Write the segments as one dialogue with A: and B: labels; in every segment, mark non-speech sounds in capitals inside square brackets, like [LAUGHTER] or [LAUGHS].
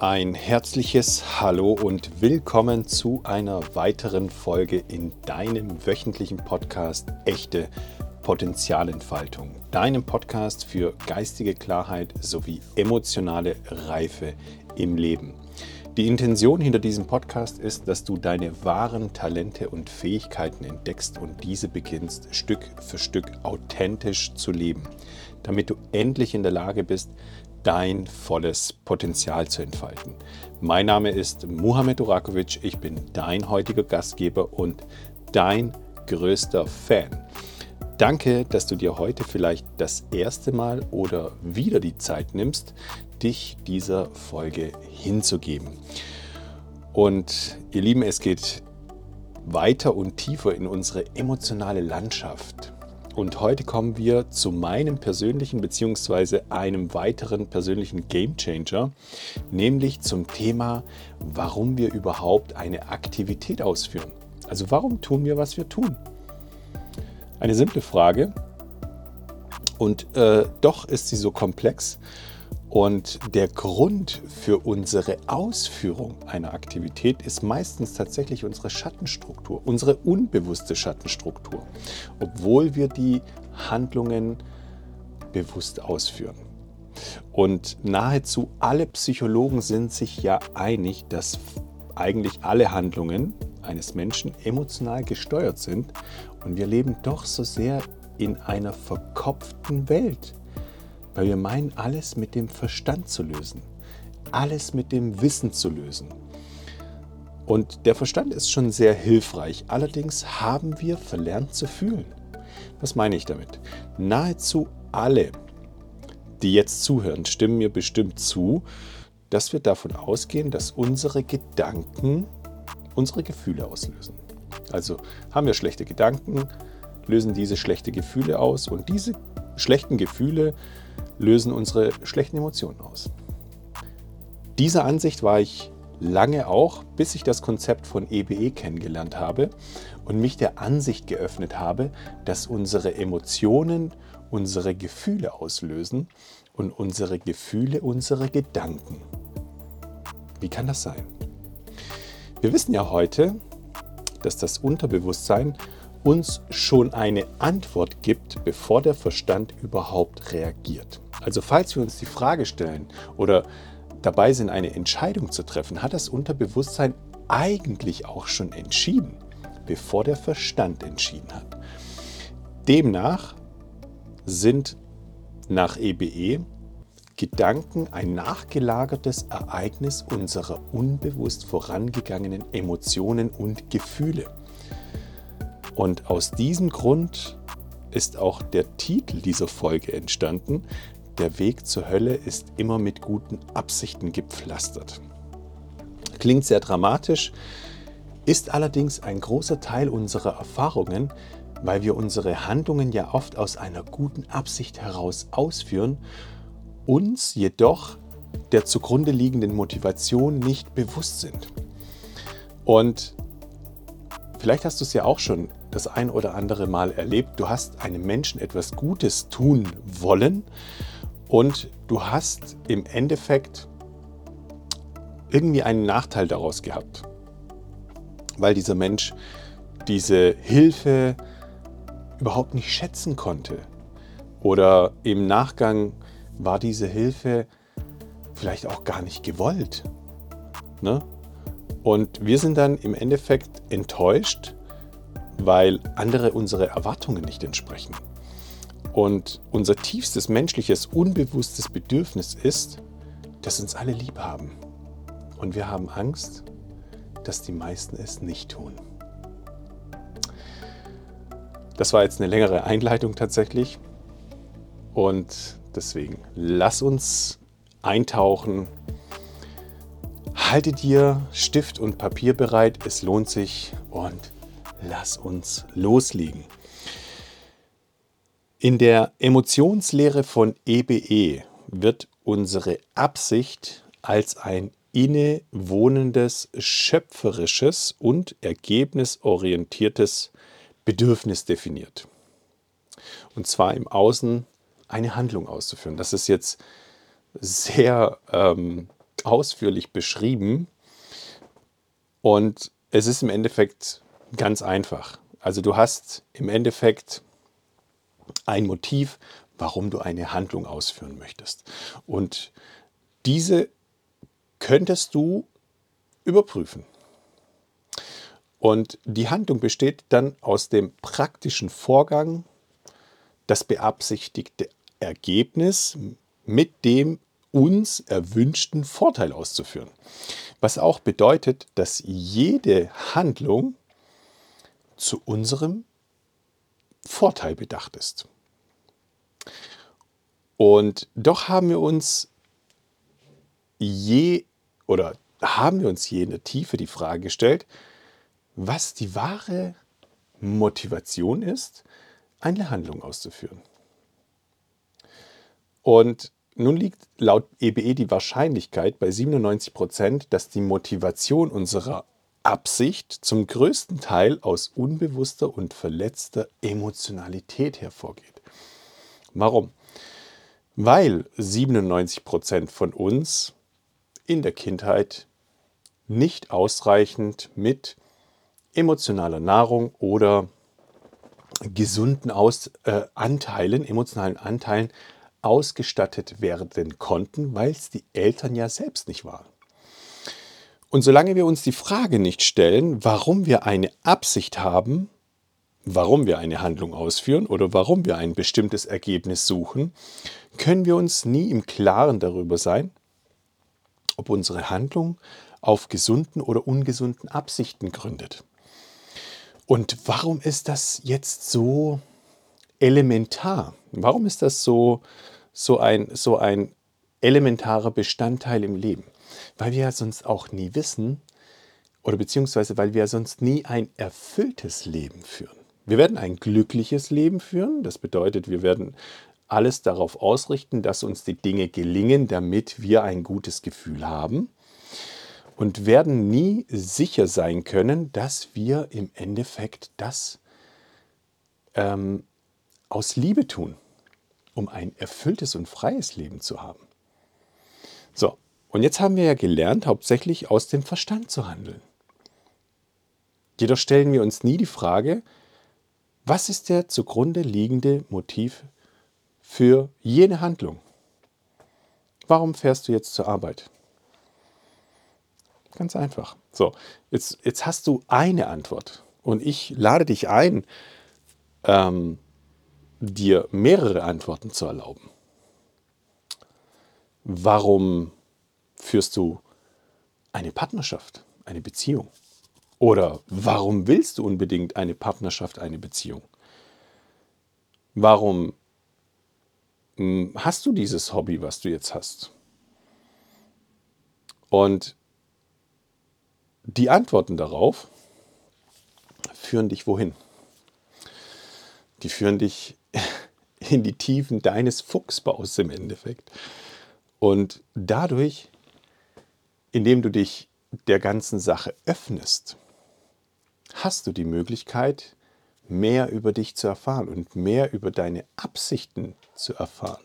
A: Ein herzliches Hallo und willkommen zu einer weiteren Folge in deinem wöchentlichen Podcast Echte Potenzialentfaltung. Deinem Podcast für geistige Klarheit sowie emotionale Reife im Leben. Die Intention hinter diesem Podcast ist, dass du deine wahren Talente und Fähigkeiten entdeckst und diese beginnst Stück für Stück authentisch zu leben, damit du endlich in der Lage bist, dein volles Potenzial zu entfalten. Mein Name ist Muhammad Urakovic, ich bin dein heutiger Gastgeber und dein größter Fan. Danke, dass du dir heute vielleicht das erste Mal oder wieder die Zeit nimmst, dich dieser Folge hinzugeben. Und ihr Lieben, es geht weiter und tiefer in unsere emotionale Landschaft. Und heute kommen wir zu meinem persönlichen bzw. einem weiteren persönlichen Game Changer, nämlich zum Thema, warum wir überhaupt eine Aktivität ausführen. Also warum tun wir, was wir tun? Eine simple Frage und äh, doch ist sie so komplex und der Grund für unsere Ausführung einer Aktivität ist meistens tatsächlich unsere Schattenstruktur, unsere unbewusste Schattenstruktur, obwohl wir die Handlungen bewusst ausführen. Und nahezu alle Psychologen sind sich ja einig, dass eigentlich alle Handlungen eines Menschen emotional gesteuert sind und wir leben doch so sehr in einer verkopften Welt. Weil wir meinen, alles mit dem Verstand zu lösen, alles mit dem Wissen zu lösen. Und der Verstand ist schon sehr hilfreich. Allerdings haben wir verlernt zu fühlen. Was meine ich damit? Nahezu alle, die jetzt zuhören, stimmen mir bestimmt zu, dass wir davon ausgehen, dass unsere Gedanken unsere Gefühle auslösen. Also haben wir schlechte Gedanken, lösen diese schlechte Gefühle aus und diese schlechten Gefühle lösen unsere schlechten Emotionen aus. Dieser Ansicht war ich lange auch, bis ich das Konzept von EBE e kennengelernt habe und mich der Ansicht geöffnet habe, dass unsere Emotionen unsere Gefühle auslösen und unsere Gefühle unsere Gedanken. Wie kann das sein? Wir wissen ja heute, dass das Unterbewusstsein uns schon eine Antwort gibt, bevor der Verstand überhaupt reagiert. Also falls wir uns die Frage stellen oder dabei sind, eine Entscheidung zu treffen, hat das Unterbewusstsein eigentlich auch schon entschieden, bevor der Verstand entschieden hat. Demnach sind nach EBE e Gedanken ein nachgelagertes Ereignis unserer unbewusst vorangegangenen Emotionen und Gefühle. Und aus diesem Grund ist auch der Titel dieser Folge entstanden, der Weg zur Hölle ist immer mit guten Absichten gepflastert. Klingt sehr dramatisch, ist allerdings ein großer Teil unserer Erfahrungen, weil wir unsere Handlungen ja oft aus einer guten Absicht heraus ausführen, uns jedoch der zugrunde liegenden Motivation nicht bewusst sind. Und vielleicht hast du es ja auch schon das ein oder andere Mal erlebt, du hast einem Menschen etwas Gutes tun wollen und du hast im Endeffekt irgendwie einen Nachteil daraus gehabt, weil dieser Mensch diese Hilfe überhaupt nicht schätzen konnte. Oder im Nachgang war diese Hilfe vielleicht auch gar nicht gewollt. Ne? Und wir sind dann im Endeffekt enttäuscht, weil andere unsere Erwartungen nicht entsprechen. Und unser tiefstes menschliches, unbewusstes Bedürfnis ist, dass uns alle lieb haben. Und wir haben Angst, dass die meisten es nicht tun. Das war jetzt eine längere Einleitung tatsächlich. Und deswegen lass uns eintauchen. Halte dir Stift und Papier bereit, es lohnt sich und lass uns loslegen. In der Emotionslehre von EBE e wird unsere Absicht als ein innewohnendes, schöpferisches und ergebnisorientiertes Bedürfnis definiert. Und zwar im Außen eine Handlung auszuführen. Das ist jetzt sehr ähm, ausführlich beschrieben. Und es ist im Endeffekt ganz einfach. Also du hast im Endeffekt ein Motiv, warum du eine Handlung ausführen möchtest. Und diese könntest du überprüfen. Und die Handlung besteht dann aus dem praktischen Vorgang, das beabsichtigte Ergebnis mit dem uns erwünschten Vorteil auszuführen. Was auch bedeutet, dass jede Handlung zu unserem Vorteil bedacht ist. Und doch haben wir uns je oder haben wir uns je in der Tiefe die Frage gestellt, was die wahre Motivation ist, eine Handlung auszuführen. Und nun liegt laut EBE e die Wahrscheinlichkeit bei 97 Prozent, dass die Motivation unserer Absicht zum größten Teil aus unbewusster und verletzter Emotionalität hervorgeht. Warum? Weil 97 Prozent von uns in der Kindheit nicht ausreichend mit emotionaler Nahrung oder gesunden Aus, äh, Anteilen, emotionalen Anteilen ausgestattet werden konnten, weil es die Eltern ja selbst nicht waren. Und solange wir uns die Frage nicht stellen, warum wir eine Absicht haben, warum wir eine Handlung ausführen oder warum wir ein bestimmtes Ergebnis suchen, können wir uns nie im Klaren darüber sein, ob unsere Handlung auf gesunden oder ungesunden Absichten gründet. Und warum ist das jetzt so elementar? Warum ist das so, so, ein, so ein elementarer Bestandteil im Leben? Weil wir ja sonst auch nie wissen, oder beziehungsweise weil wir sonst nie ein erfülltes Leben führen. Wir werden ein glückliches Leben führen. Das bedeutet, wir werden alles darauf ausrichten, dass uns die Dinge gelingen, damit wir ein gutes Gefühl haben und werden nie sicher sein können, dass wir im Endeffekt das ähm, aus Liebe tun, um ein erfülltes und freies Leben zu haben. So, und jetzt haben wir ja gelernt, hauptsächlich aus dem Verstand zu handeln. Jedoch stellen wir uns nie die Frage, was ist der zugrunde liegende Motiv für jene Handlung? Warum fährst du jetzt zur Arbeit? Ganz einfach. So, jetzt, jetzt hast du eine Antwort und ich lade dich ein, ähm, dir mehrere Antworten zu erlauben. Warum führst du eine Partnerschaft, eine Beziehung? Oder warum willst du unbedingt eine Partnerschaft, eine Beziehung? Warum hm, hast du dieses Hobby, was du jetzt hast? Und die Antworten darauf führen dich wohin? Die führen dich [LAUGHS] in die Tiefen deines Fuchsbaus im Endeffekt. Und dadurch, indem du dich der ganzen Sache öffnest, hast du die Möglichkeit, mehr über dich zu erfahren und mehr über deine Absichten zu erfahren.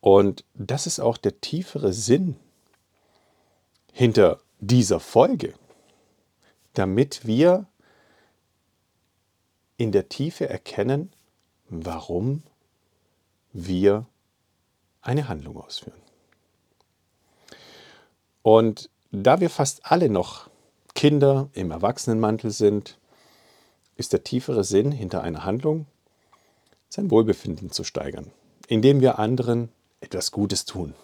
A: Und das ist auch der tiefere Sinn hinter dieser Folge, damit wir in der Tiefe erkennen, warum wir eine Handlung ausführen. Und da wir fast alle noch Kinder im Erwachsenenmantel sind, ist der tiefere Sinn hinter einer Handlung, sein Wohlbefinden zu steigern, indem wir anderen etwas Gutes tun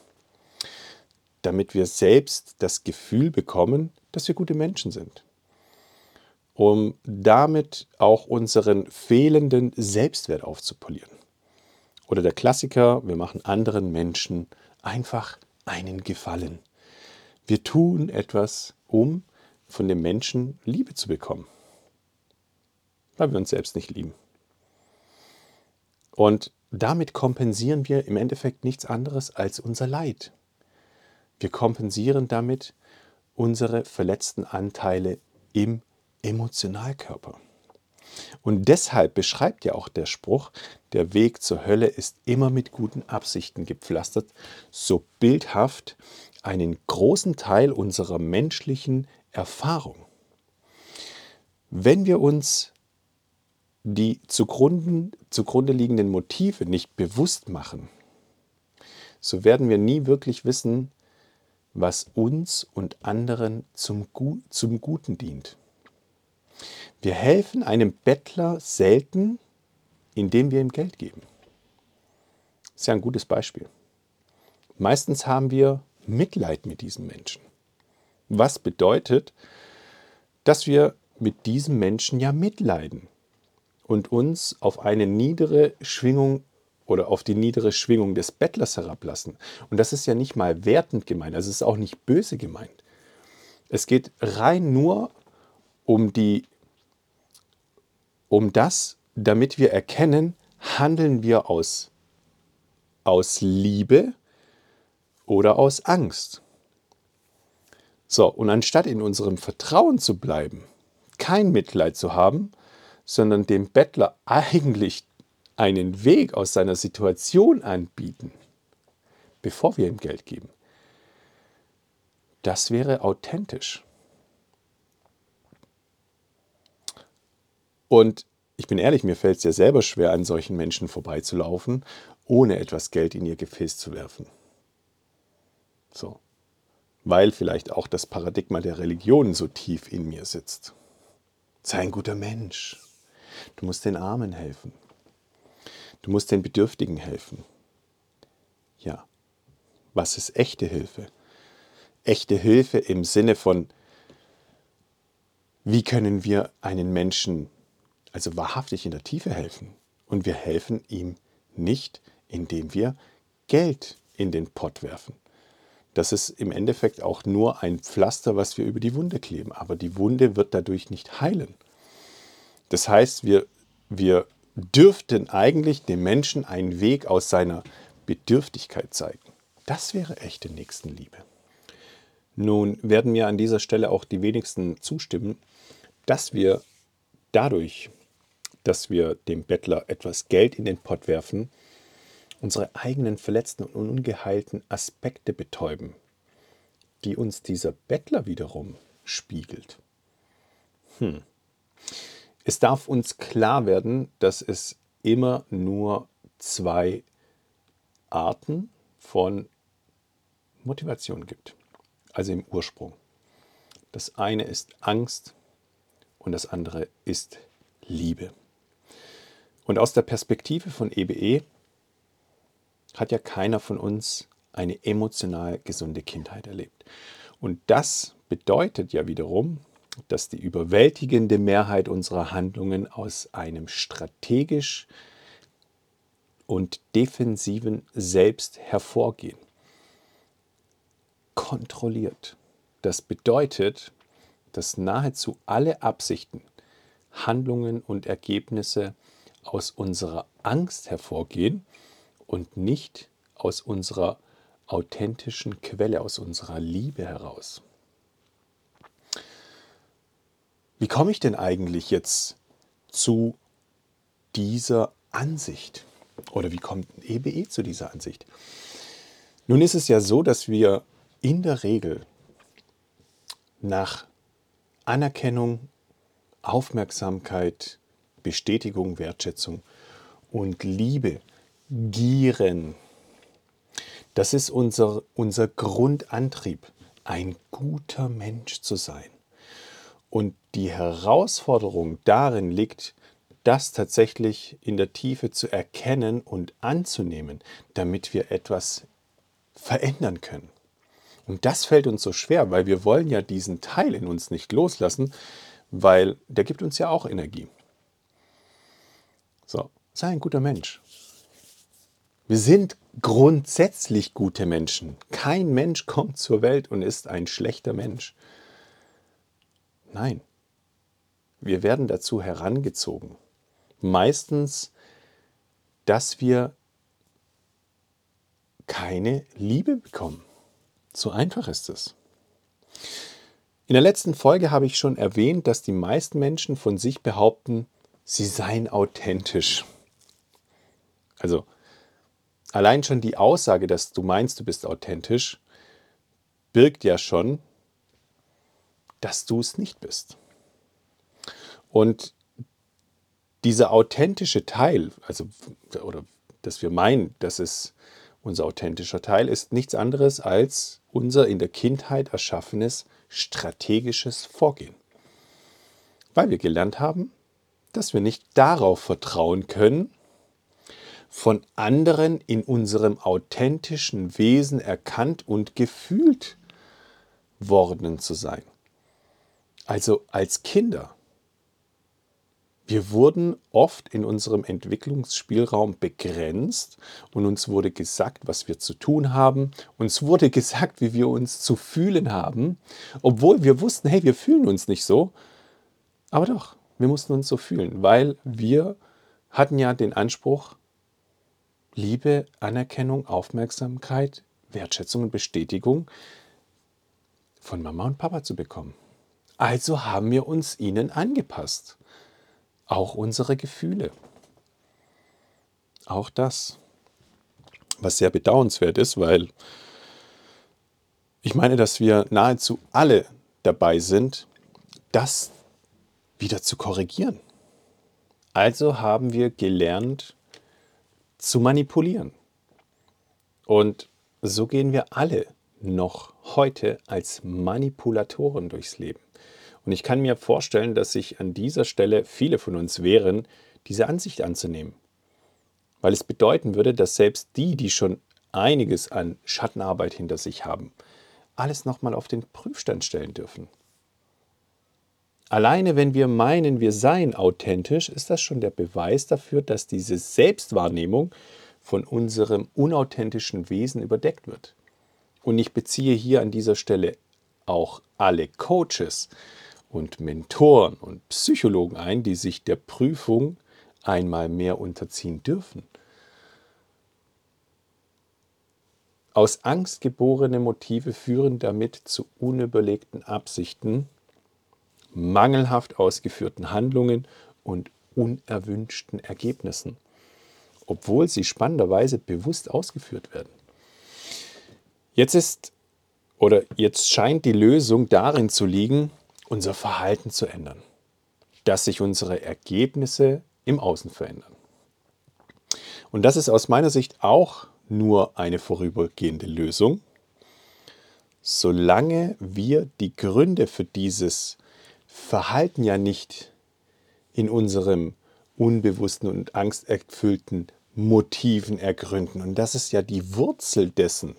A: damit wir selbst das Gefühl bekommen, dass wir gute Menschen sind. Um damit auch unseren fehlenden Selbstwert aufzupolieren. Oder der Klassiker, wir machen anderen Menschen einfach einen Gefallen. Wir tun etwas, um von dem Menschen Liebe zu bekommen, weil wir uns selbst nicht lieben. Und damit kompensieren wir im Endeffekt nichts anderes als unser Leid, wir kompensieren damit unsere verletzten Anteile im Emotionalkörper. Und deshalb beschreibt ja auch der Spruch, der Weg zur Hölle ist immer mit guten Absichten gepflastert, so bildhaft einen großen Teil unserer menschlichen Erfahrung. Wenn wir uns die zugrunde, zugrunde liegenden Motive nicht bewusst machen, so werden wir nie wirklich wissen, was uns und anderen zum, zum Guten dient. Wir helfen einem Bettler selten, indem wir ihm Geld geben. Das ist ja ein gutes Beispiel. Meistens haben wir Mitleid mit diesem Menschen. Was bedeutet, dass wir mit diesem Menschen ja mitleiden und uns auf eine niedere Schwingung oder auf die niedere Schwingung des Bettlers herablassen. Und das ist ja nicht mal wertend gemeint, also es ist auch nicht böse gemeint. Es geht rein nur um die um das, damit wir erkennen, handeln wir aus aus Liebe oder aus Angst. So, und anstatt in unserem Vertrauen zu bleiben, kein Mitleid zu haben, sondern dem Bettler eigentlich einen Weg aus seiner Situation anbieten, bevor wir ihm Geld geben, das wäre authentisch. Und ich bin ehrlich, mir fällt es ja selber schwer, an solchen Menschen vorbeizulaufen, ohne etwas Geld in ihr Gefäß zu werfen. So. Weil vielleicht auch das Paradigma der Religion so tief in mir sitzt. Sei ein guter Mensch. Du musst den Armen helfen. Du musst den Bedürftigen helfen. Ja, was ist echte Hilfe? Echte Hilfe im Sinne von, wie können wir einen Menschen also wahrhaftig in der Tiefe helfen? Und wir helfen ihm nicht, indem wir Geld in den Pott werfen. Das ist im Endeffekt auch nur ein Pflaster, was wir über die Wunde kleben. Aber die Wunde wird dadurch nicht heilen. Das heißt, wir, wir dürften eigentlich dem Menschen einen Weg aus seiner Bedürftigkeit zeigen. Das wäre echte Nächstenliebe. Nun werden mir an dieser Stelle auch die wenigsten zustimmen, dass wir dadurch, dass wir dem Bettler etwas Geld in den Pott werfen, unsere eigenen verletzten und ungeheilten Aspekte betäuben, die uns dieser Bettler wiederum spiegelt. Hm. Es darf uns klar werden, dass es immer nur zwei Arten von Motivation gibt, also im Ursprung. Das eine ist Angst und das andere ist Liebe. Und aus der Perspektive von EBE hat ja keiner von uns eine emotional gesunde Kindheit erlebt. Und das bedeutet ja wiederum, dass die überwältigende Mehrheit unserer Handlungen aus einem strategisch und defensiven Selbst hervorgehen. Kontrolliert. Das bedeutet, dass nahezu alle Absichten, Handlungen und Ergebnisse aus unserer Angst hervorgehen und nicht aus unserer authentischen Quelle, aus unserer Liebe heraus. Wie komme ich denn eigentlich jetzt zu dieser Ansicht? Oder wie kommt ein EBE zu dieser Ansicht? Nun ist es ja so, dass wir in der Regel nach Anerkennung, Aufmerksamkeit, Bestätigung, Wertschätzung und Liebe gieren. Das ist unser, unser Grundantrieb, ein guter Mensch zu sein. Und die Herausforderung darin liegt, das tatsächlich in der Tiefe zu erkennen und anzunehmen, damit wir etwas verändern können. Und das fällt uns so schwer, weil wir wollen ja diesen Teil in uns nicht loslassen, weil der gibt uns ja auch Energie. So, sei ein guter Mensch. Wir sind grundsätzlich gute Menschen. Kein Mensch kommt zur Welt und ist ein schlechter Mensch. Nein, wir werden dazu herangezogen. Meistens, dass wir keine Liebe bekommen. So einfach ist es. In der letzten Folge habe ich schon erwähnt, dass die meisten Menschen von sich behaupten, sie seien authentisch. Also allein schon die Aussage, dass du meinst, du bist authentisch, birgt ja schon, dass du es nicht bist. Und dieser authentische Teil, also oder dass wir meinen, dass es unser authentischer Teil ist nichts anderes als unser in der Kindheit erschaffenes strategisches Vorgehen. Weil wir gelernt haben, dass wir nicht darauf vertrauen können, von anderen in unserem authentischen Wesen erkannt und gefühlt worden zu sein. Also als Kinder. Wir wurden oft in unserem Entwicklungsspielraum begrenzt und uns wurde gesagt, was wir zu tun haben. Uns wurde [LAUGHS] gesagt, wie wir uns zu fühlen haben, obwohl wir wussten, hey, wir fühlen uns nicht so. Aber doch, wir mussten uns so fühlen, weil wir hatten ja den Anspruch, Liebe, Anerkennung, Aufmerksamkeit, Wertschätzung und Bestätigung von Mama und Papa zu bekommen. Also haben wir uns ihnen angepasst. Auch unsere Gefühle. Auch das. Was sehr bedauernswert ist, weil ich meine, dass wir nahezu alle dabei sind, das wieder zu korrigieren. Also haben wir gelernt zu manipulieren. Und so gehen wir alle noch heute als Manipulatoren durchs Leben. Und ich kann mir vorstellen, dass sich an dieser Stelle viele von uns wehren, diese Ansicht anzunehmen. Weil es bedeuten würde, dass selbst die, die schon einiges an Schattenarbeit hinter sich haben, alles nochmal auf den Prüfstand stellen dürfen. Alleine wenn wir meinen, wir seien authentisch, ist das schon der Beweis dafür, dass diese Selbstwahrnehmung von unserem unauthentischen Wesen überdeckt wird. Und ich beziehe hier an dieser Stelle auch alle Coaches und Mentoren und Psychologen ein, die sich der Prüfung einmal mehr unterziehen dürfen. Aus Angst geborene Motive führen damit zu unüberlegten Absichten, mangelhaft ausgeführten Handlungen und unerwünschten Ergebnissen, obwohl sie spannenderweise bewusst ausgeführt werden. Jetzt ist oder jetzt scheint die Lösung darin zu liegen, unser Verhalten zu ändern, dass sich unsere Ergebnisse im Außen verändern. Und das ist aus meiner Sicht auch nur eine vorübergehende Lösung, solange wir die Gründe für dieses Verhalten ja nicht in unserem unbewussten und angsterfüllten Motiven ergründen. Und das ist ja die Wurzel dessen.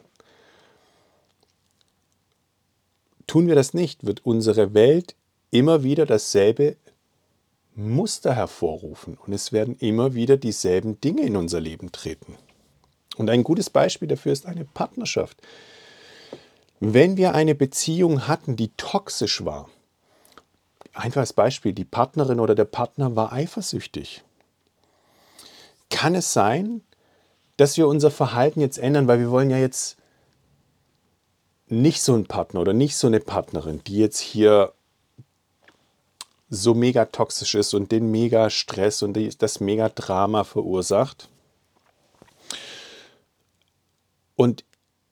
A: Tun wir das nicht, wird unsere Welt immer wieder dasselbe Muster hervorrufen und es werden immer wieder dieselben Dinge in unser Leben treten. Und ein gutes Beispiel dafür ist eine Partnerschaft. Wenn wir eine Beziehung hatten, die toxisch war, Einfaches Beispiel, die Partnerin oder der Partner war eifersüchtig. Kann es sein, dass wir unser Verhalten jetzt ändern, weil wir wollen ja jetzt nicht so einen Partner oder nicht so eine Partnerin, die jetzt hier so mega toxisch ist und den mega Stress und das mega Drama verursacht. Und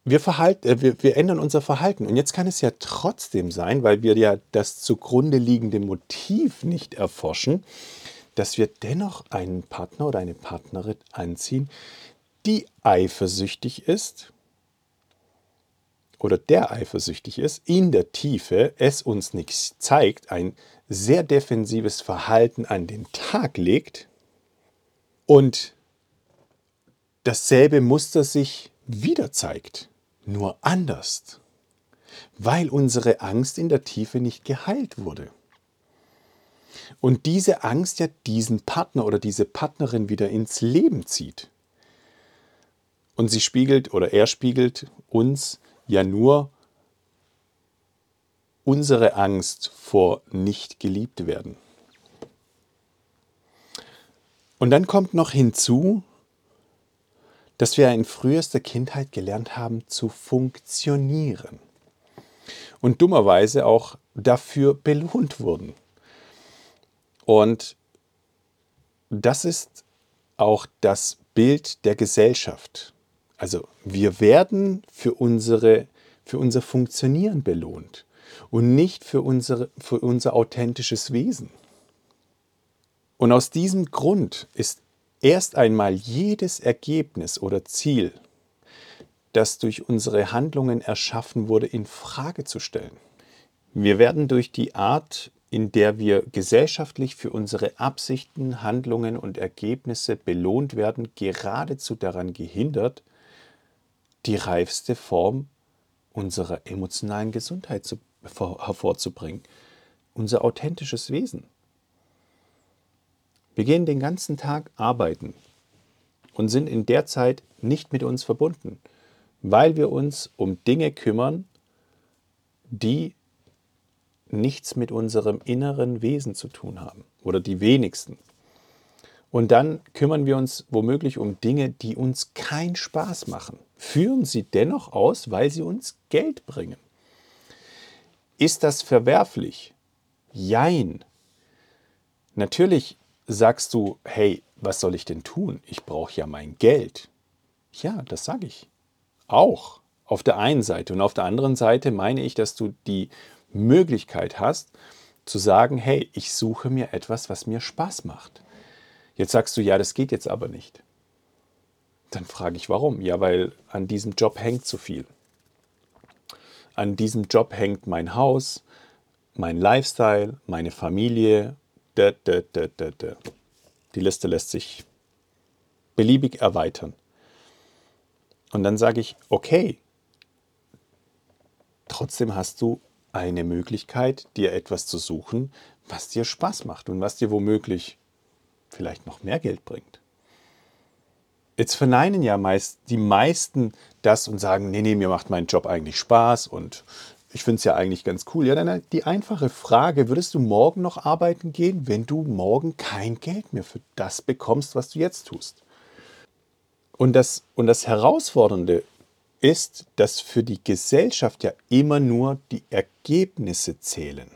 A: wir, verhalten, äh, wir, wir ändern unser Verhalten. Und jetzt kann es ja trotzdem sein, weil wir ja das zugrunde liegende Motiv nicht erforschen, dass wir dennoch einen Partner oder eine Partnerin anziehen, die eifersüchtig ist oder der eifersüchtig ist, in der Tiefe es uns nichts zeigt, ein sehr defensives Verhalten an den Tag legt und dasselbe Muster sich wieder zeigt nur anders, weil unsere Angst in der Tiefe nicht geheilt wurde. Und diese Angst ja diesen Partner oder diese Partnerin wieder ins Leben zieht. Und sie spiegelt oder er spiegelt uns ja nur unsere Angst vor nicht geliebt werden. Und dann kommt noch hinzu, dass wir in frühester Kindheit gelernt haben zu funktionieren und dummerweise auch dafür belohnt wurden. Und das ist auch das Bild der Gesellschaft. Also wir werden für, unsere, für unser Funktionieren belohnt und nicht für, unsere, für unser authentisches Wesen. Und aus diesem Grund ist erst einmal jedes Ergebnis oder Ziel, das durch unsere Handlungen erschaffen wurde, in Frage zu stellen. Wir werden durch die Art, in der wir gesellschaftlich für unsere Absichten, Handlungen und Ergebnisse belohnt werden, geradezu daran gehindert, die reifste Form unserer emotionalen Gesundheit zu, hervorzubringen, unser authentisches Wesen. Wir gehen den ganzen Tag arbeiten und sind in der Zeit nicht mit uns verbunden, weil wir uns um Dinge kümmern, die nichts mit unserem inneren Wesen zu tun haben oder die wenigsten. Und dann kümmern wir uns womöglich um Dinge, die uns keinen Spaß machen, führen sie dennoch aus, weil sie uns Geld bringen. Ist das verwerflich? Jein. Natürlich sagst du, hey, was soll ich denn tun? Ich brauche ja mein Geld. Ja, das sage ich. Auch auf der einen Seite. Und auf der anderen Seite meine ich, dass du die Möglichkeit hast, zu sagen, hey, ich suche mir etwas, was mir Spaß macht. Jetzt sagst du, ja, das geht jetzt aber nicht. Dann frage ich, warum? Ja, weil an diesem Job hängt zu viel. An diesem Job hängt mein Haus, mein Lifestyle, meine Familie. Da, da, da, Die Liste lässt sich beliebig erweitern. Und dann sage ich, okay, trotzdem hast du eine Möglichkeit, dir etwas zu suchen, was dir Spaß macht und was dir womöglich vielleicht noch mehr Geld bringt. Jetzt verneinen ja meist die meisten das und sagen, nee, nee, mir macht mein Job eigentlich Spaß und ich finde es ja eigentlich ganz cool. Ja, dann die einfache Frage, würdest du morgen noch arbeiten gehen, wenn du morgen kein Geld mehr für das bekommst, was du jetzt tust? Und das, und das Herausfordernde ist, dass für die Gesellschaft ja immer nur die Ergebnisse zählen.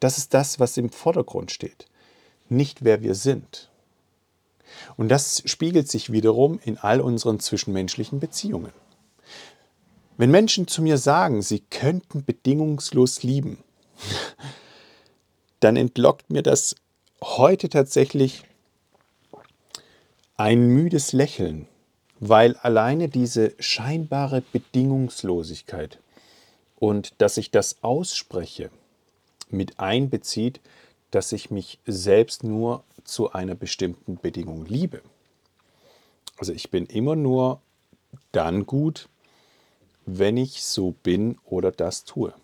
A: Das ist das, was im Vordergrund steht, nicht wer wir sind. Und das spiegelt sich wiederum in all unseren zwischenmenschlichen Beziehungen. Wenn Menschen zu mir sagen, sie könnten bedingungslos lieben, dann entlockt mir das heute tatsächlich ein müdes Lächeln, weil alleine diese scheinbare Bedingungslosigkeit und dass ich das ausspreche, mit einbezieht, dass ich mich selbst nur zu einer bestimmten Bedingung liebe. Also ich bin immer nur dann gut, wenn ich so bin oder das tue.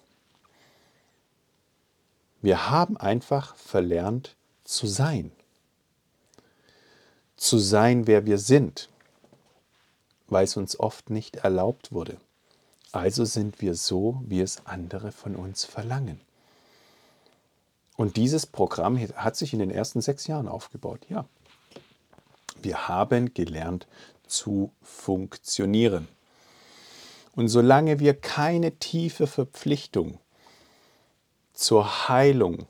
A: Wir haben einfach verlernt zu sein. Zu sein, wer wir sind weil es uns oft nicht erlaubt wurde. Also sind wir so, wie es andere von uns verlangen. Und dieses Programm hat sich in den ersten sechs Jahren aufgebaut. Ja, wir haben gelernt zu funktionieren. Und solange wir keine tiefe Verpflichtung zur Heilung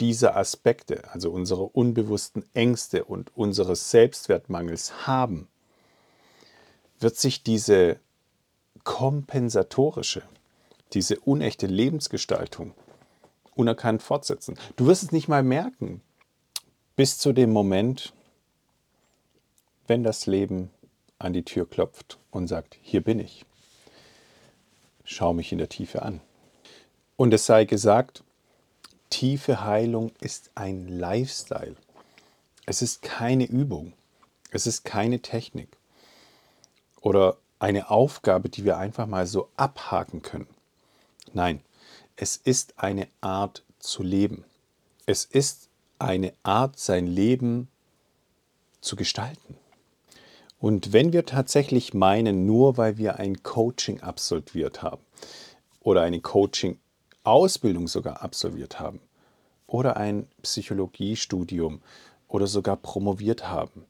A: dieser Aspekte, also unserer unbewussten Ängste und unseres Selbstwertmangels haben, wird sich diese kompensatorische, diese unechte Lebensgestaltung unerkannt fortsetzen. Du wirst es nicht mal merken, bis zu dem Moment, wenn das Leben an die Tür klopft und sagt, hier bin ich. Schau mich in der Tiefe an. Und es sei gesagt, tiefe Heilung ist ein Lifestyle. Es ist keine Übung. Es ist keine Technik oder eine Aufgabe, die wir einfach mal so abhaken können. Nein, es ist eine Art zu leben. Es ist eine Art, sein Leben zu gestalten. Und wenn wir tatsächlich meinen, nur weil wir ein Coaching absolviert haben oder eine Coaching-Ausbildung sogar absolviert haben oder ein Psychologiestudium oder sogar promoviert haben,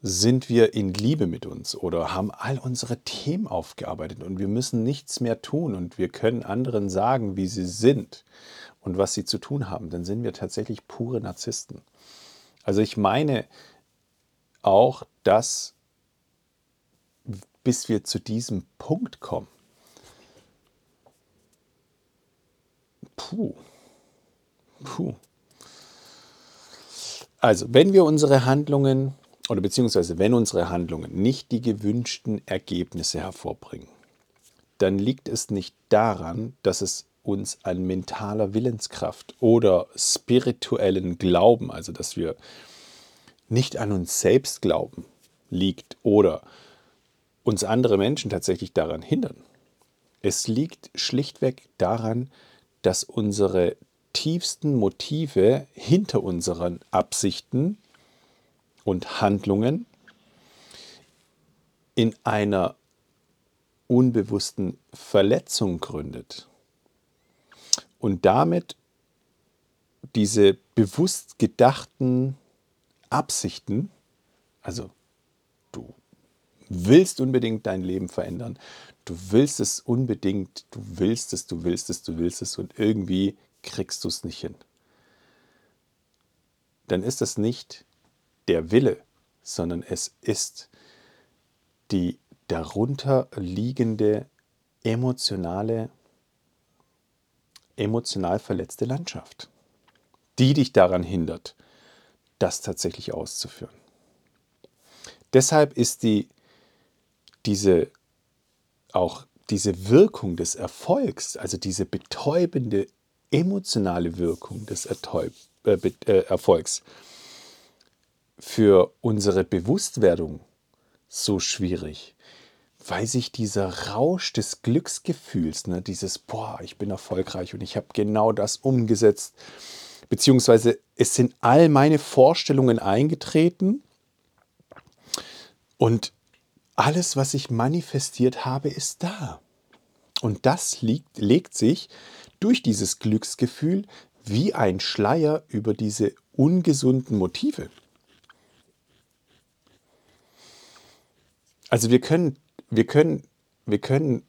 A: sind wir in Liebe mit uns oder haben all unsere Themen aufgearbeitet und wir müssen nichts mehr tun und wir können anderen sagen, wie sie sind und was sie zu tun haben, dann sind wir tatsächlich pure Narzissten. Also ich meine auch, dass bis wir zu diesem Punkt kommen, puh, puh. Also, wenn wir unsere Handlungen oder beziehungsweise wenn unsere Handlungen nicht die gewünschten Ergebnisse hervorbringen, dann liegt es nicht daran, dass es uns an mentaler Willenskraft oder spirituellen Glauben, also dass wir nicht an uns selbst glauben, liegt oder uns andere Menschen tatsächlich daran hindern. Es liegt schlichtweg daran, dass unsere tiefsten Motive hinter unseren Absichten und Handlungen in einer unbewussten Verletzung gründet und damit diese bewusst gedachten Absichten, also du willst unbedingt dein Leben verändern, du willst es unbedingt, du willst es, du willst es, du willst es und irgendwie kriegst du es nicht hin. Dann ist es nicht der Wille, sondern es ist die darunter liegende emotionale, emotional verletzte Landschaft, die dich daran hindert, das tatsächlich auszuführen. Deshalb ist die, diese, auch diese Wirkung des Erfolgs, also diese betäubende emotionale Wirkung des Ertäub, äh, äh, Erfolgs für unsere Bewusstwerdung so schwierig, weil sich dieser Rausch des Glücksgefühls, ne, dieses, boah, ich bin erfolgreich und ich habe genau das umgesetzt, beziehungsweise es sind all meine Vorstellungen eingetreten und alles, was ich manifestiert habe, ist da. Und das liegt, legt sich durch dieses Glücksgefühl wie ein Schleier über diese ungesunden Motive. Also wir können, wir können, wir können,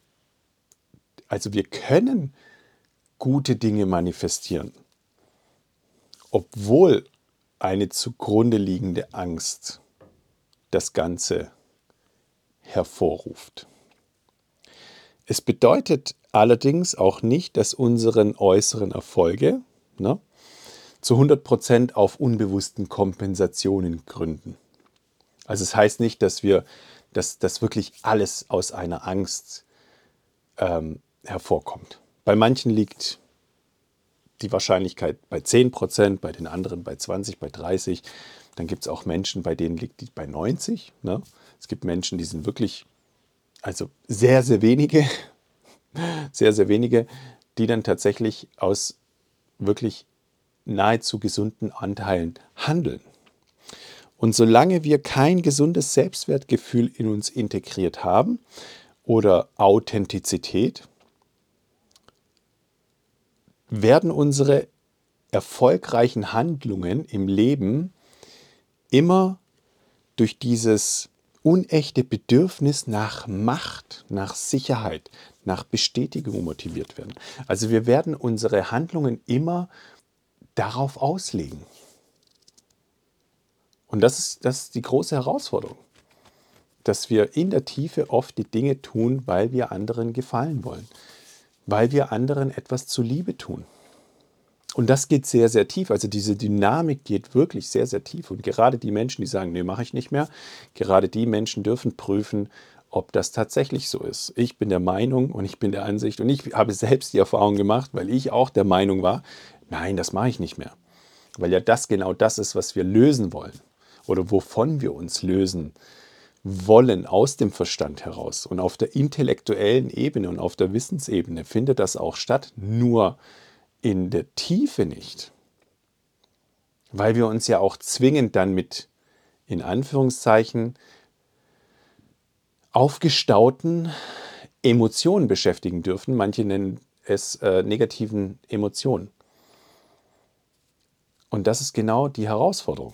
A: also wir können gute Dinge manifestieren, obwohl eine zugrunde liegende Angst das Ganze hervorruft. Es bedeutet allerdings auch nicht, dass unseren äußeren Erfolge ne, zu 100% auf unbewussten Kompensationen gründen. Also es heißt nicht, dass wir, dass das wirklich alles aus einer Angst ähm, hervorkommt. Bei manchen liegt die Wahrscheinlichkeit bei 10%, bei den anderen bei 20, bei 30. Dann gibt es auch Menschen, bei denen liegt die bei 90. Ne? Es gibt Menschen, die sind wirklich, also sehr, sehr wenige, [LAUGHS] sehr, sehr wenige, die dann tatsächlich aus wirklich nahezu gesunden Anteilen handeln. Und solange wir kein gesundes Selbstwertgefühl in uns integriert haben oder Authentizität, werden unsere erfolgreichen Handlungen im Leben immer durch dieses unechte Bedürfnis nach Macht, nach Sicherheit, nach Bestätigung motiviert werden. Also wir werden unsere Handlungen immer darauf auslegen. Und das ist, das ist die große Herausforderung, dass wir in der Tiefe oft die Dinge tun, weil wir anderen gefallen wollen, weil wir anderen etwas zuliebe tun. Und das geht sehr, sehr tief. Also diese Dynamik geht wirklich sehr, sehr tief. Und gerade die Menschen, die sagen, nee, mache ich nicht mehr, gerade die Menschen dürfen prüfen, ob das tatsächlich so ist. Ich bin der Meinung und ich bin der Ansicht und ich habe selbst die Erfahrung gemacht, weil ich auch der Meinung war, nein, das mache ich nicht mehr. Weil ja das genau das ist, was wir lösen wollen oder wovon wir uns lösen wollen aus dem Verstand heraus. Und auf der intellektuellen Ebene und auf der Wissensebene findet das auch statt. Nur in der Tiefe nicht. Weil wir uns ja auch zwingend dann mit, in Anführungszeichen, aufgestauten Emotionen beschäftigen dürfen. Manche nennen es äh, negativen Emotionen. Und das ist genau die Herausforderung.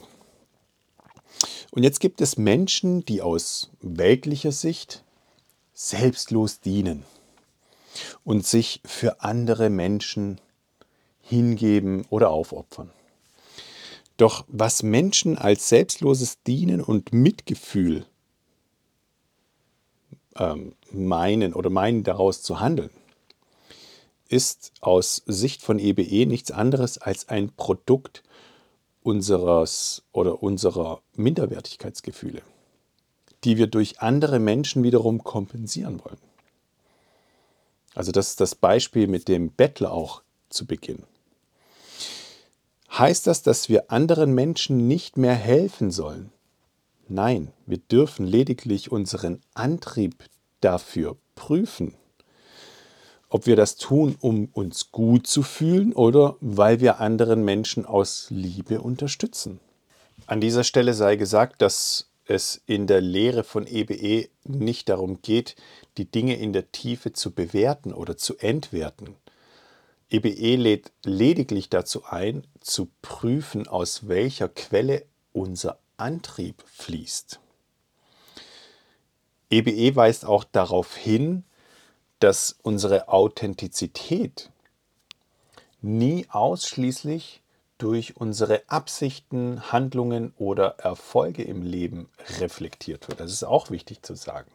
A: Und jetzt gibt es Menschen, die aus weltlicher Sicht selbstlos dienen und sich für andere Menschen hingeben oder aufopfern. Doch was Menschen als selbstloses Dienen und Mitgefühl ähm, meinen oder meinen daraus zu handeln, ist aus Sicht von EBE e nichts anderes als ein Produkt unseres oder unserer Minderwertigkeitsgefühle, die wir durch andere Menschen wiederum kompensieren wollen. Also das ist das Beispiel mit dem Bettler auch zu Beginn. Heißt das, dass wir anderen Menschen nicht mehr helfen sollen? Nein, wir dürfen lediglich unseren Antrieb dafür prüfen. Ob wir das tun, um uns gut zu fühlen oder weil wir anderen Menschen aus Liebe unterstützen. An dieser Stelle sei gesagt, dass es in der Lehre von EBE e nicht darum geht, die Dinge in der Tiefe zu bewerten oder zu entwerten. EBE e lädt lediglich dazu ein, zu prüfen, aus welcher Quelle unser Antrieb fließt. EBE e weist auch darauf hin, dass unsere Authentizität nie ausschließlich durch unsere Absichten, Handlungen oder Erfolge im Leben reflektiert wird. Das ist auch wichtig zu sagen.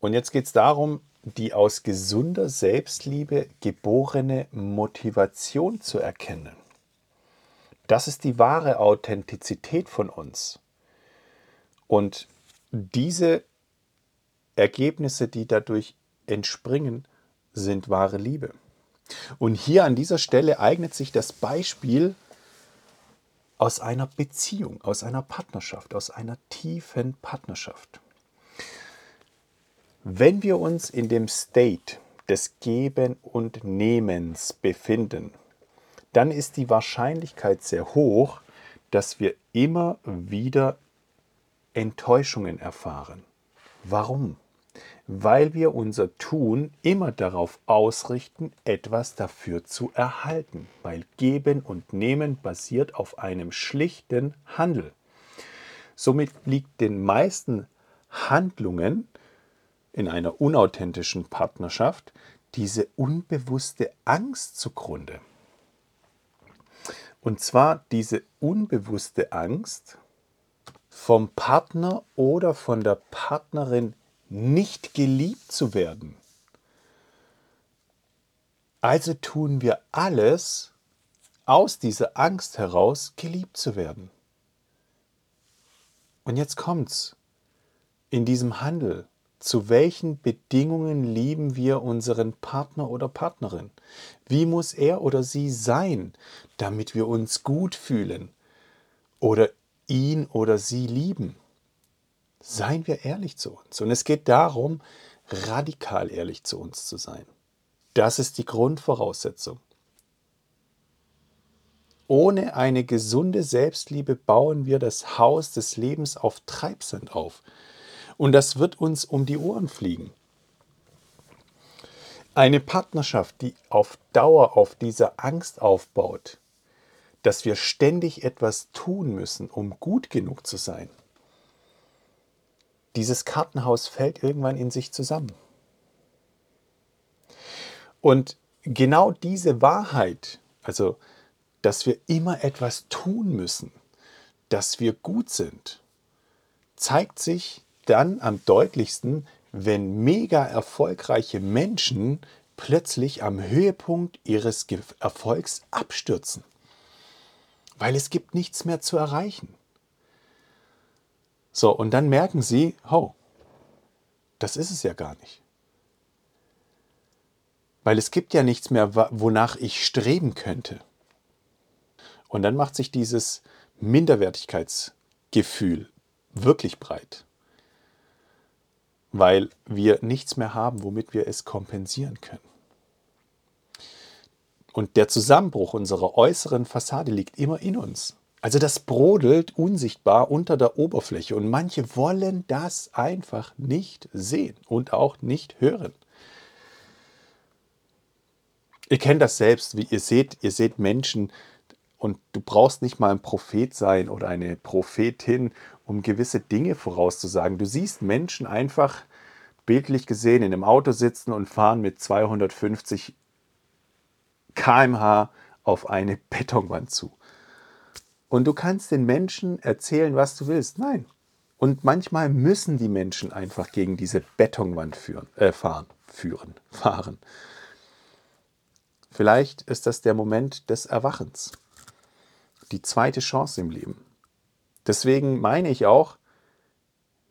A: Und jetzt geht es darum, die aus gesunder Selbstliebe geborene Motivation zu erkennen. Das ist die wahre Authentizität von uns. Und diese Ergebnisse, die dadurch entspringen, sind wahre Liebe. Und hier an dieser Stelle eignet sich das Beispiel aus einer Beziehung, aus einer Partnerschaft, aus einer tiefen Partnerschaft. Wenn wir uns in dem State des Geben und Nehmens befinden, dann ist die Wahrscheinlichkeit sehr hoch, dass wir immer wieder Enttäuschungen erfahren. Warum? Weil wir unser Tun immer darauf ausrichten, etwas dafür zu erhalten, weil Geben und Nehmen basiert auf einem schlichten Handel. Somit liegt den meisten Handlungen in einer unauthentischen Partnerschaft diese unbewusste Angst zugrunde. Und zwar diese unbewusste Angst, vom Partner oder von der Partnerin nicht geliebt zu werden. Also tun wir alles aus dieser Angst heraus, geliebt zu werden. Und jetzt kommt's. In diesem Handel, zu welchen Bedingungen lieben wir unseren Partner oder Partnerin? Wie muss er oder sie sein, damit wir uns gut fühlen? Oder ihn oder sie lieben. Seien wir ehrlich zu uns. Und es geht darum, radikal ehrlich zu uns zu sein. Das ist die Grundvoraussetzung. Ohne eine gesunde Selbstliebe bauen wir das Haus des Lebens auf Treibsand auf. Und das wird uns um die Ohren fliegen. Eine Partnerschaft, die auf Dauer auf dieser Angst aufbaut, dass wir ständig etwas tun müssen, um gut genug zu sein. Dieses Kartenhaus fällt irgendwann in sich zusammen. Und genau diese Wahrheit, also dass wir immer etwas tun müssen, dass wir gut sind, zeigt sich dann am deutlichsten, wenn mega erfolgreiche Menschen plötzlich am Höhepunkt ihres Erfolgs abstürzen weil es gibt nichts mehr zu erreichen. So, und dann merken sie, oh, das ist es ja gar nicht. Weil es gibt ja nichts mehr, wonach ich streben könnte. Und dann macht sich dieses Minderwertigkeitsgefühl wirklich breit. Weil wir nichts mehr haben, womit wir es kompensieren können. Und der Zusammenbruch unserer äußeren Fassade liegt immer in uns. Also das brodelt unsichtbar unter der Oberfläche und manche wollen das einfach nicht sehen und auch nicht hören. Ihr kennt das selbst, wie ihr seht, ihr seht Menschen und du brauchst nicht mal ein Prophet sein oder eine Prophetin, um gewisse Dinge vorauszusagen. Du siehst Menschen einfach bildlich gesehen in einem Auto sitzen und fahren mit 250 kmh auf eine Betonwand zu. Und du kannst den Menschen erzählen, was du willst. Nein. Und manchmal müssen die Menschen einfach gegen diese Betonwand führen, äh, fahren, führen, [LAUGHS] fahren. Vielleicht ist das der Moment des Erwachens. Die zweite Chance im Leben. Deswegen meine ich auch,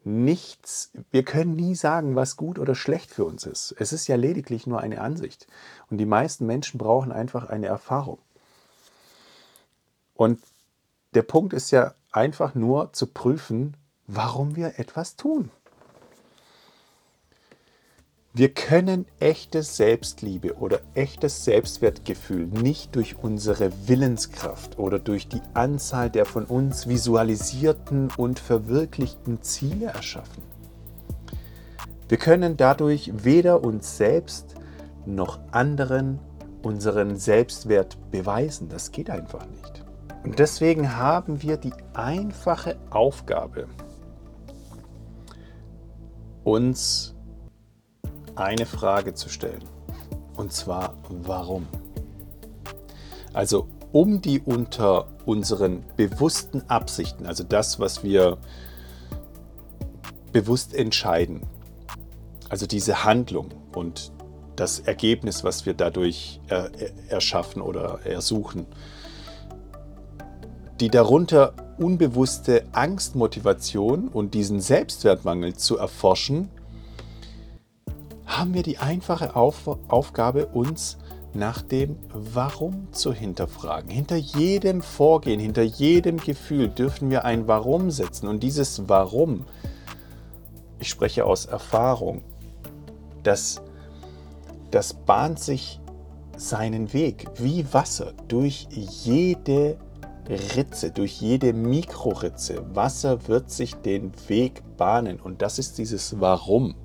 A: nichts, wir können nie sagen, was gut oder schlecht für uns ist. Es ist ja lediglich nur eine Ansicht. Und die meisten Menschen brauchen einfach eine Erfahrung. Und der Punkt ist ja einfach nur zu prüfen, warum wir etwas tun. Wir können echte Selbstliebe oder echtes Selbstwertgefühl nicht durch unsere Willenskraft oder durch die Anzahl der von uns visualisierten und verwirklichten Ziele erschaffen. Wir können dadurch weder uns selbst noch anderen unseren Selbstwert beweisen. Das geht einfach nicht. Und deswegen haben wir die einfache Aufgabe, uns eine Frage zu stellen. Und zwar, warum? Also um die unter unseren bewussten Absichten, also das, was wir bewusst entscheiden, also diese Handlung und das Ergebnis, was wir dadurch er, erschaffen oder ersuchen, die darunter unbewusste Angstmotivation und diesen Selbstwertmangel zu erforschen, haben wir die einfache Auf Aufgabe, uns nach dem Warum zu hinterfragen. Hinter jedem Vorgehen, hinter jedem Gefühl dürfen wir ein Warum setzen. Und dieses Warum, ich spreche aus Erfahrung, das, das bahnt sich seinen Weg wie Wasser durch jede Ritze, durch jede Mikroritze. Wasser wird sich den Weg bahnen und das ist dieses Warum.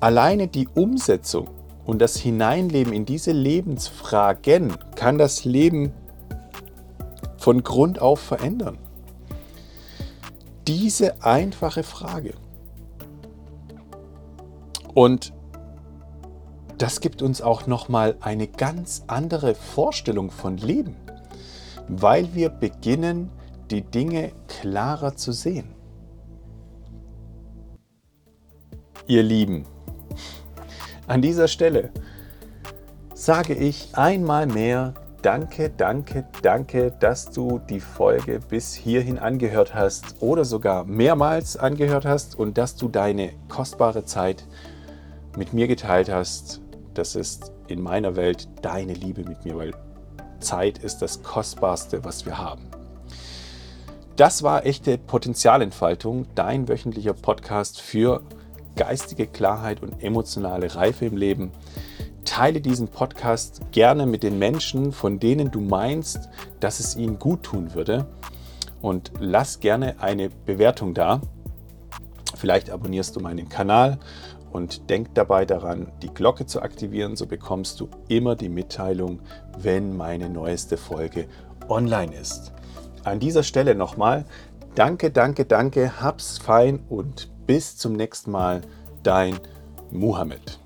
A: Alleine die Umsetzung und das Hineinleben in diese Lebensfragen kann das Leben von Grund auf verändern. Diese einfache Frage. Und das gibt uns auch nochmal eine ganz andere Vorstellung von Leben, weil wir beginnen, die Dinge klarer zu sehen. Ihr Lieben, an dieser Stelle sage ich einmal mehr Danke, danke, danke, dass du die Folge bis hierhin angehört hast oder sogar mehrmals angehört hast und dass du deine kostbare Zeit mit mir geteilt hast. Das ist in meiner Welt deine Liebe mit mir, weil Zeit ist das Kostbarste, was wir haben. Das war echte Potenzialentfaltung, dein wöchentlicher Podcast für geistige Klarheit und emotionale Reife im Leben. Teile diesen Podcast gerne mit den Menschen, von denen du meinst, dass es ihnen gut tun würde. Und lass gerne eine Bewertung da. Vielleicht abonnierst du meinen Kanal und denk dabei daran, die Glocke zu aktivieren, so bekommst du immer die Mitteilung, wenn meine neueste Folge online ist. An dieser Stelle nochmal, danke, danke, danke, hab's fein und bis zum nächsten Mal, dein Muhammad.